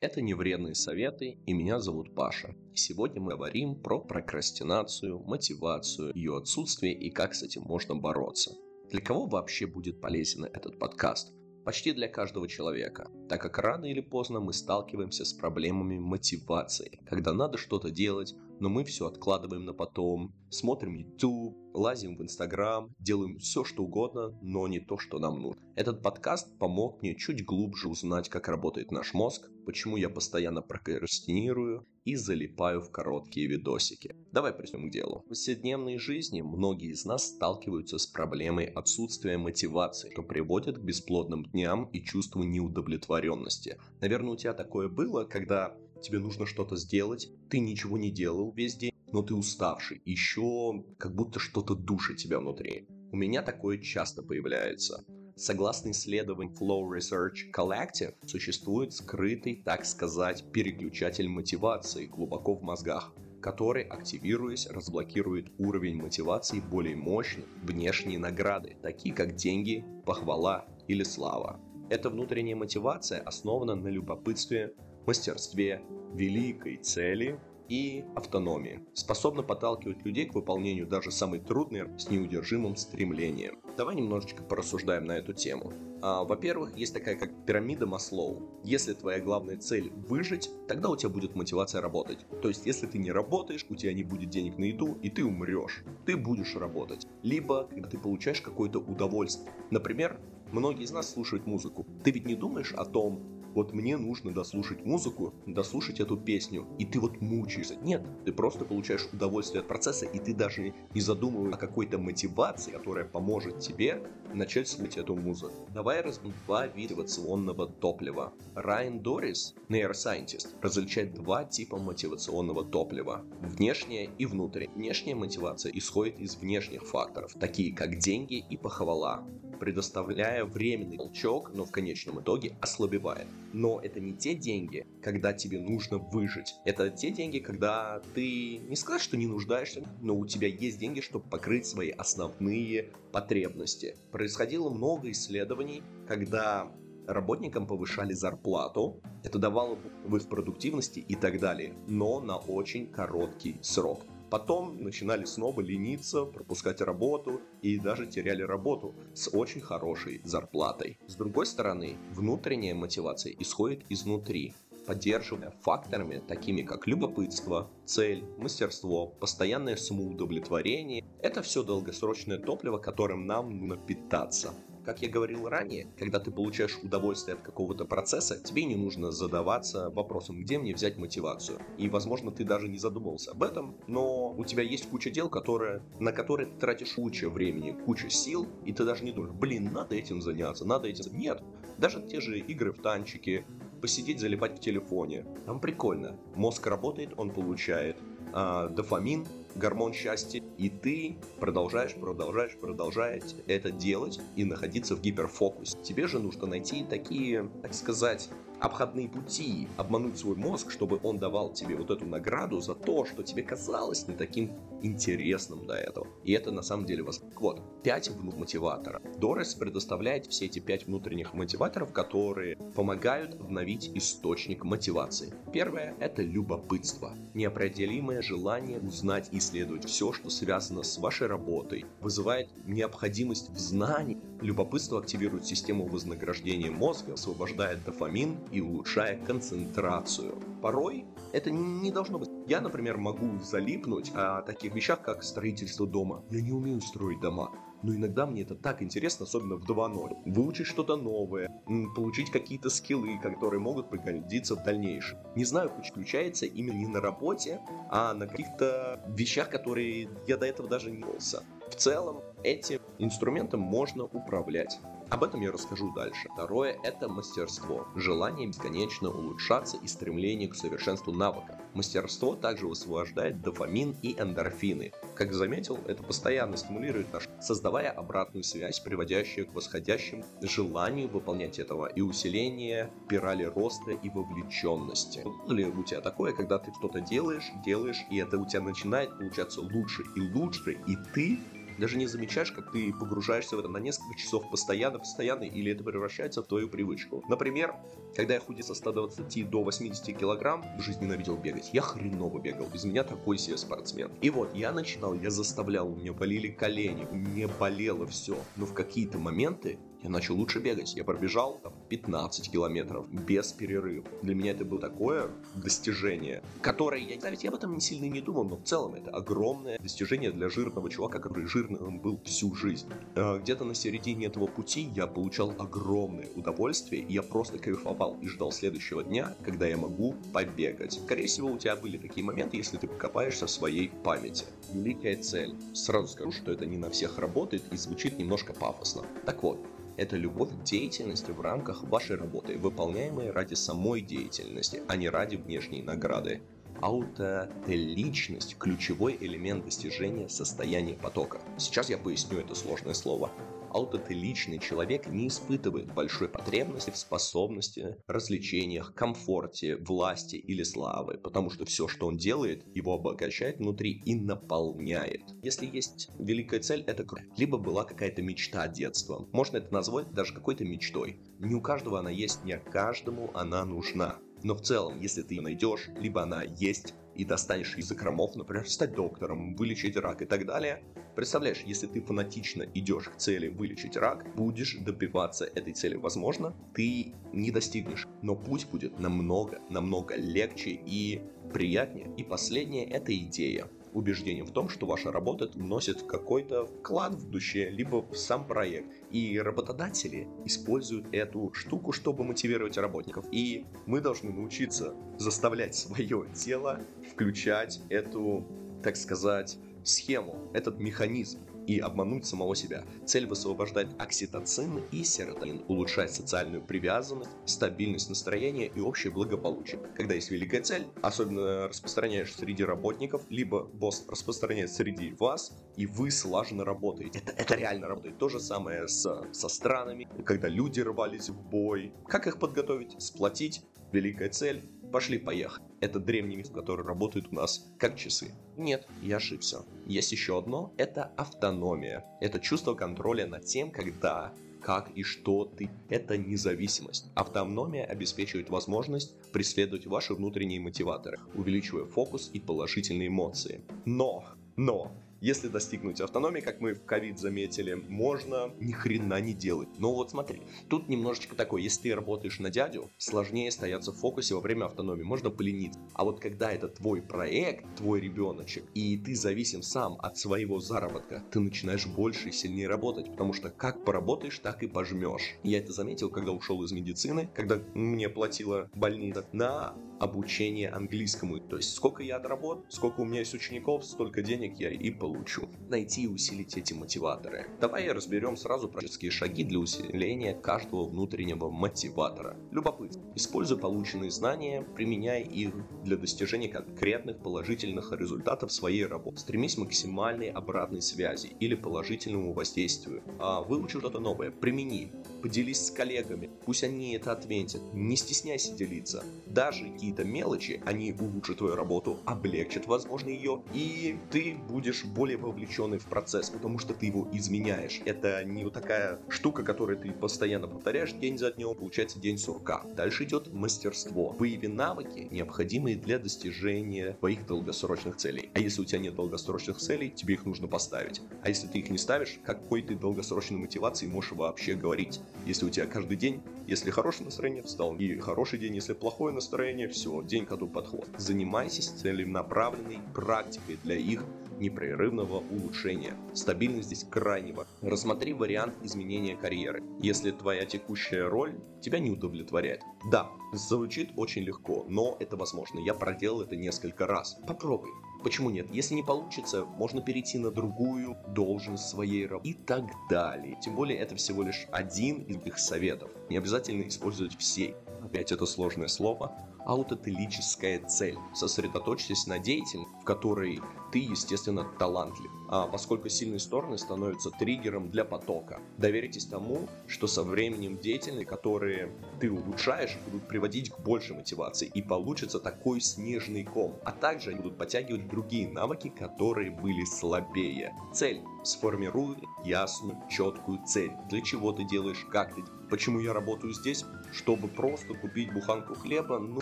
Это не вредные советы, и меня зовут Паша. И сегодня мы говорим про прокрастинацию, мотивацию, ее отсутствие и как с этим можно бороться. Для кого вообще будет полезен этот подкаст? Почти для каждого человека, так как рано или поздно мы сталкиваемся с проблемами мотивации, когда надо что-то делать, но мы все откладываем на потом, смотрим YouTube, лазим в Instagram, делаем все, что угодно, но не то, что нам нужно. Этот подкаст помог мне чуть глубже узнать, как работает наш мозг, почему я постоянно прокрастинирую и залипаю в короткие видосики. Давай приступим к делу. В повседневной жизни многие из нас сталкиваются с проблемой отсутствия мотивации, что приводит к бесплодным дням и чувству неудовлетворенности. Наверное, у тебя такое было, когда тебе нужно что-то сделать, ты ничего не делал весь день, но ты уставший, еще как будто что-то душит тебя внутри. У меня такое часто появляется. Согласно исследованию Flow Research Collective, существует скрытый, так сказать, переключатель мотивации глубоко в мозгах, который, активируясь, разблокирует уровень мотивации более мощных внешние награды, такие как деньги, похвала или слава. Эта внутренняя мотивация основана на любопытстве, мастерстве, великой цели и автономии, способна подталкивать людей к выполнению даже самой трудной с неудержимым стремлением. Давай немножечко порассуждаем на эту тему. А, во-первых, есть такая как пирамида Маслоу. Если твоя главная цель выжить, тогда у тебя будет мотивация работать. То есть, если ты не работаешь, у тебя не будет денег на еду, и ты умрешь. Ты будешь работать. Либо, когда ты получаешь какое-то удовольствие. Например, многие из нас слушают музыку. Ты ведь не думаешь о том, вот мне нужно дослушать музыку, дослушать эту песню, и ты вот мучаешься. Нет, ты просто получаешь удовольствие от процесса, и ты даже не задумываешь о какой-то мотивации, которая поможет тебе начать слушать эту музыку. Давай разберем два вида мотивационного топлива. Райан Дорис, нейросайентист, различает два типа мотивационного топлива. Внешняя и внутренняя. Внешняя мотивация исходит из внешних факторов, такие как деньги и похвала предоставляя временный толчок, но в конечном итоге ослабевает. Но это не те деньги, когда тебе нужно выжить. Это те деньги, когда ты не сказать, что не нуждаешься, но у тебя есть деньги, чтобы покрыть свои основные потребности. Происходило много исследований, когда работникам повышали зарплату, это давало в продуктивности и так далее, но на очень короткий срок. Потом начинали снова лениться, пропускать работу и даже теряли работу с очень хорошей зарплатой. С другой стороны, внутренняя мотивация исходит изнутри, поддерживая факторами, такими как любопытство, цель, мастерство, постоянное самоудовлетворение. Это все долгосрочное топливо, которым нам нужно питаться. Как я говорил ранее, когда ты получаешь удовольствие от какого-то процесса, тебе не нужно задаваться вопросом, где мне взять мотивацию. И, возможно, ты даже не задумывался об этом, но у тебя есть куча дел, которые, на которые ты тратишь куча времени, куча сил, и ты даже не думаешь, блин, надо этим заняться, надо этим... Нет, даже те же игры в танчики, посидеть, залипать в телефоне. Там прикольно. Мозг работает, он получает а, дофамин, гормон счастья, и ты продолжаешь, продолжаешь, продолжаешь это делать и находиться в гиперфокусе. Тебе же нужно найти такие, так сказать, обходные пути, обмануть свой мозг, чтобы он давал тебе вот эту награду за то, что тебе казалось не таким интересным до этого. И это на самом деле вас. Вот, 5 мотиватора. Дорес предоставляет все эти 5 внутренних мотиваторов, которые помогают обновить источник мотивации. Первое – это любопытство. Неопределимое желание узнать и исследовать все, что связано с вашей работой, вызывает необходимость в знании. Любопытство активирует систему вознаграждения мозга, освобождает дофамин и улучшая концентрацию. Порой это не должно быть. Я, например, могу залипнуть о таких вещах, как строительство дома. Я не умею строить дома. Но иногда мне это так интересно, особенно в 2.0. Выучить что-то новое, получить какие-то скиллы, которые могут пригодиться в дальнейшем. Не знаю, включается именно не на работе, а на каких-то вещах, которые я до этого даже не делался. В целом, этим инструментом можно управлять. Об этом я расскажу дальше. Второе – это мастерство. Желание бесконечно улучшаться и стремление к совершенству навыка. Мастерство также высвобождает дофамин и эндорфины. Как заметил, это постоянно стимулирует наш, создавая обратную связь, приводящую к восходящему желанию выполнять этого и усиление спирали роста и вовлеченности. Было ли у тебя такое, когда ты что-то делаешь, делаешь, и это у тебя начинает получаться лучше и лучше, и ты даже не замечаешь, как ты погружаешься в это на несколько часов постоянно, постоянно, или это превращается в твою привычку. Например, когда я худел со 120 до 80 килограмм, в жизни ненавидел бегать. Я хреново бегал, без меня такой себе спортсмен. И вот, я начинал, я заставлял, у меня болели колени, у меня болело все. Но в какие-то моменты я начал лучше бегать. Я пробежал там, 15 километров без перерыва. Для меня это было такое достижение, которое я, ведь я об этом не сильно не думал, но в целом это огромное достижение для жирного чувака, который жирным был всю жизнь. А, где-то на середине этого пути я получал огромное удовольствие, и я просто кайфовал и ждал следующего дня, когда я могу побегать. Скорее всего, у тебя были такие моменты, если ты покопаешься в своей памяти. Великая цель. Сразу скажу, что это не на всех работает и звучит немножко пафосно. Так вот, это любовь к деятельности в рамках вашей работы, выполняемой ради самой деятельности, а не ради внешней награды. Аутотеличность – ключевой элемент достижения состояния потока. Сейчас я поясню это сложное слово аутотеличный человек не испытывает большой потребности в способности, развлечениях, комфорте, власти или славы, потому что все, что он делает, его обогащает внутри и наполняет. Если есть великая цель, это круто. Либо была какая-то мечта детства. Можно это назвать даже какой-то мечтой. Не у каждого она есть, не каждому она нужна. Но в целом, если ты ее найдешь, либо она есть, и достанешь из закромов, например, стать доктором, вылечить рак и так далее. Представляешь, если ты фанатично идешь к цели вылечить рак, будешь добиваться этой цели. Возможно, ты не достигнешь, но путь будет намного, намного легче и приятнее. И последнее – это идея убеждением в том, что ваша работа вносит какой-то вклад в душе, либо в сам проект. И работодатели используют эту штуку, чтобы мотивировать работников. И мы должны научиться заставлять свое тело включать эту, так сказать, схему, этот механизм и обмануть самого себя. Цель высвобождать окситоцин и серотонин, улучшать социальную привязанность, стабильность настроения и общее благополучие. Когда есть великая цель, особенно распространяешь среди работников, либо босс распространяет среди вас, и вы слаженно работаете. Это, это реально работает. То же самое с, со странами, когда люди рвались в бой. Как их подготовить? Сплотить. Великая цель Пошли-поехали. Это древний миф, который работает у нас как часы. Нет, я ошибся. Есть еще одно, это автономия. Это чувство контроля над тем, когда как и что ты. Это независимость. Автономия обеспечивает возможность преследовать ваши внутренние мотиваторы, увеличивая фокус и положительные эмоции. Но, но, если достигнуть автономии, как мы в ковид заметили, можно ни хрена не делать. Но вот смотри, тут немножечко такое, если ты работаешь на дядю, сложнее стояться в фокусе во время автономии, можно полениться. А вот когда это твой проект, твой ребеночек, и ты зависим сам от своего заработка, ты начинаешь больше и сильнее работать, потому что как поработаешь, так и пожмешь. Я это заметил, когда ушел из медицины, когда мне платила больница на обучение английскому. То есть сколько я отработал, сколько у меня есть учеников, столько денег я и получу. Найти и усилить эти мотиваторы. Давай разберем сразу практические шаги для усиления каждого внутреннего мотиватора. Любопытно. Используй полученные знания, применяй их для достижения конкретных положительных результатов своей работы. Стремись к максимальной обратной связи или положительному воздействию. А выучи что-то новое, примени. Поделись с коллегами, пусть они это отметят. Не стесняйся делиться. Даже какие-то мелочи, они улучшат твою работу, облегчат, возможно, ее, и ты будешь более вовлеченный в процесс, потому что ты его изменяешь. Это не вот такая штука, которую ты постоянно повторяешь день за днем, получается день сурка. Дальше идет мастерство. Выяви навыки, необходимые для достижения твоих долгосрочных целей. А если у тебя нет долгосрочных целей, тебе их нужно поставить. А если ты их не ставишь, какой ты долгосрочной мотивации можешь вообще говорить? Если у тебя каждый день, если хорошее настроение, встал, и хороший день, если плохое настроение, все, день коду подход. Занимайся целенаправленной практикой для их непрерывного улучшения. Стабильность здесь крайне важна. Рассмотри вариант изменения карьеры. Если твоя текущая роль тебя не удовлетворяет. Да, звучит очень легко, но это возможно. Я проделал это несколько раз. Попробуй. Почему нет? Если не получится, можно перейти на другую должность своей работы и так далее. Тем более это всего лишь один из их советов. Не обязательно использовать все. Опять это сложное слово. Аутотелическая цель. Сосредоточьтесь на деятельности, в которой ты, естественно, талантлив. А поскольку сильные стороны становятся триггером для потока. Доверитесь тому, что со временем деятельности, которые ты улучшаешь, будут приводить к большей мотивации. И получится такой снежный ком. А также они будут подтягивать другие навыки, которые были слабее. Цель. Сформируй ясную, четкую цель. Для чего ты делаешь, как ты Почему я работаю здесь? Чтобы просто купить буханку хлеба. Ну,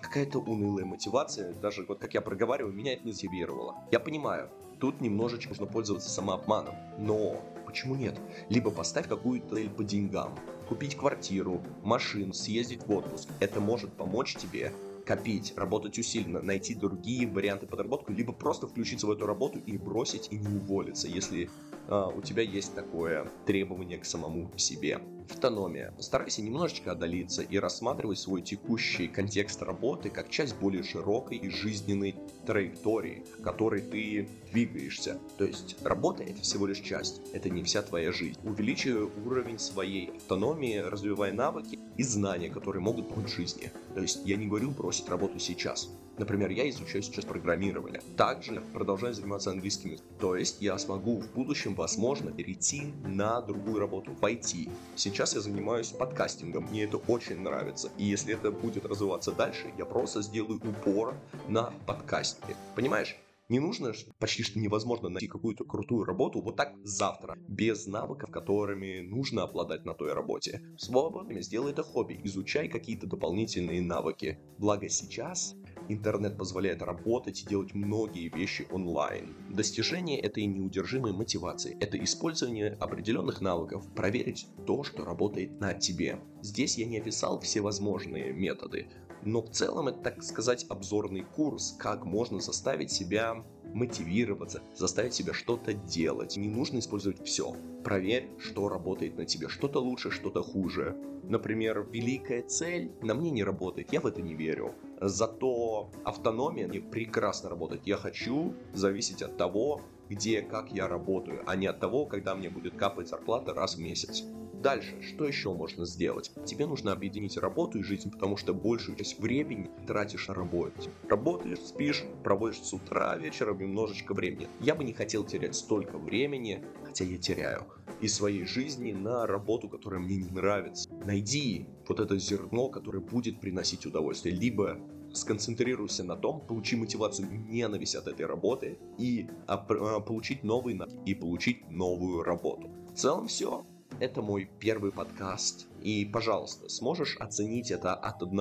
какая-то унылая мотивация. Даже вот как я проговариваю, меня это не мотивировало. Я понимаю, тут немножечко нужно пользоваться самообманом. Но почему нет? Либо поставь какую-то цель по деньгам. Купить квартиру, машину, съездить в отпуск. Это может помочь тебе копить, работать усиленно, найти другие варианты подработки, либо просто включиться в эту работу и бросить и не уволиться, если э, у тебя есть такое требование к самому себе. Автономия. Постарайся немножечко отдалиться и рассматривать свой текущий контекст работы как часть более широкой и жизненной траектории, которой ты двигаешься. То есть работа это всего лишь часть, это не вся твоя жизнь. Увеличивай уровень своей автономии, развивай навыки и знания, которые могут помочь жизни. То есть я не говорю бросить работу сейчас. Например, я изучаю сейчас программирование. Также продолжаю заниматься английским языком. То есть я смогу в будущем, возможно, перейти на другую работу в IT. Сейчас я занимаюсь подкастингом, мне это очень нравится. И если это будет развиваться дальше, я просто сделаю упор на подкасте. Понимаешь? Не нужно, почти что невозможно найти какую-то крутую работу вот так завтра, без навыков, которыми нужно обладать на той работе. В свободное время сделай это хобби, изучай какие-то дополнительные навыки. Благо сейчас интернет позволяет работать и делать многие вещи онлайн. Достижение этой неудержимой мотивации – это использование определенных навыков, проверить то, что работает на тебе. Здесь я не описал все возможные методы, но в целом это, так сказать, обзорный курс, как можно заставить себя мотивироваться, заставить себя что-то делать. Не нужно использовать все. Проверь, что работает на тебе. Что-то лучше, что-то хуже. Например, великая цель на мне не работает, я в это не верю. Зато автономия мне прекрасно работает. Я хочу зависеть от того, где, как я работаю, а не от того, когда мне будет капать зарплата раз в месяц. Дальше, что еще можно сделать? Тебе нужно объединить работу и жизнь, потому что большую часть времени тратишь на работу. Работаешь, спишь, проводишь с утра, вечером немножечко времени. Я бы не хотел терять столько времени, хотя я теряю, из своей жизни на работу, которая мне не нравится. Найди вот это зерно, которое будет приносить удовольствие. Либо сконцентрируйся на том, получи мотивацию ненависть от этой работы и а, а, получить новый навык и получить новую работу. В целом все. Это мой первый подкаст. И, пожалуйста, сможешь оценить это от 1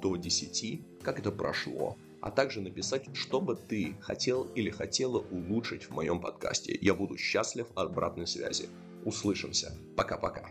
до 10, как это прошло, а также написать, что бы ты хотел или хотела улучшить в моем подкасте. Я буду счастлив от обратной связи. Услышимся. Пока-пока.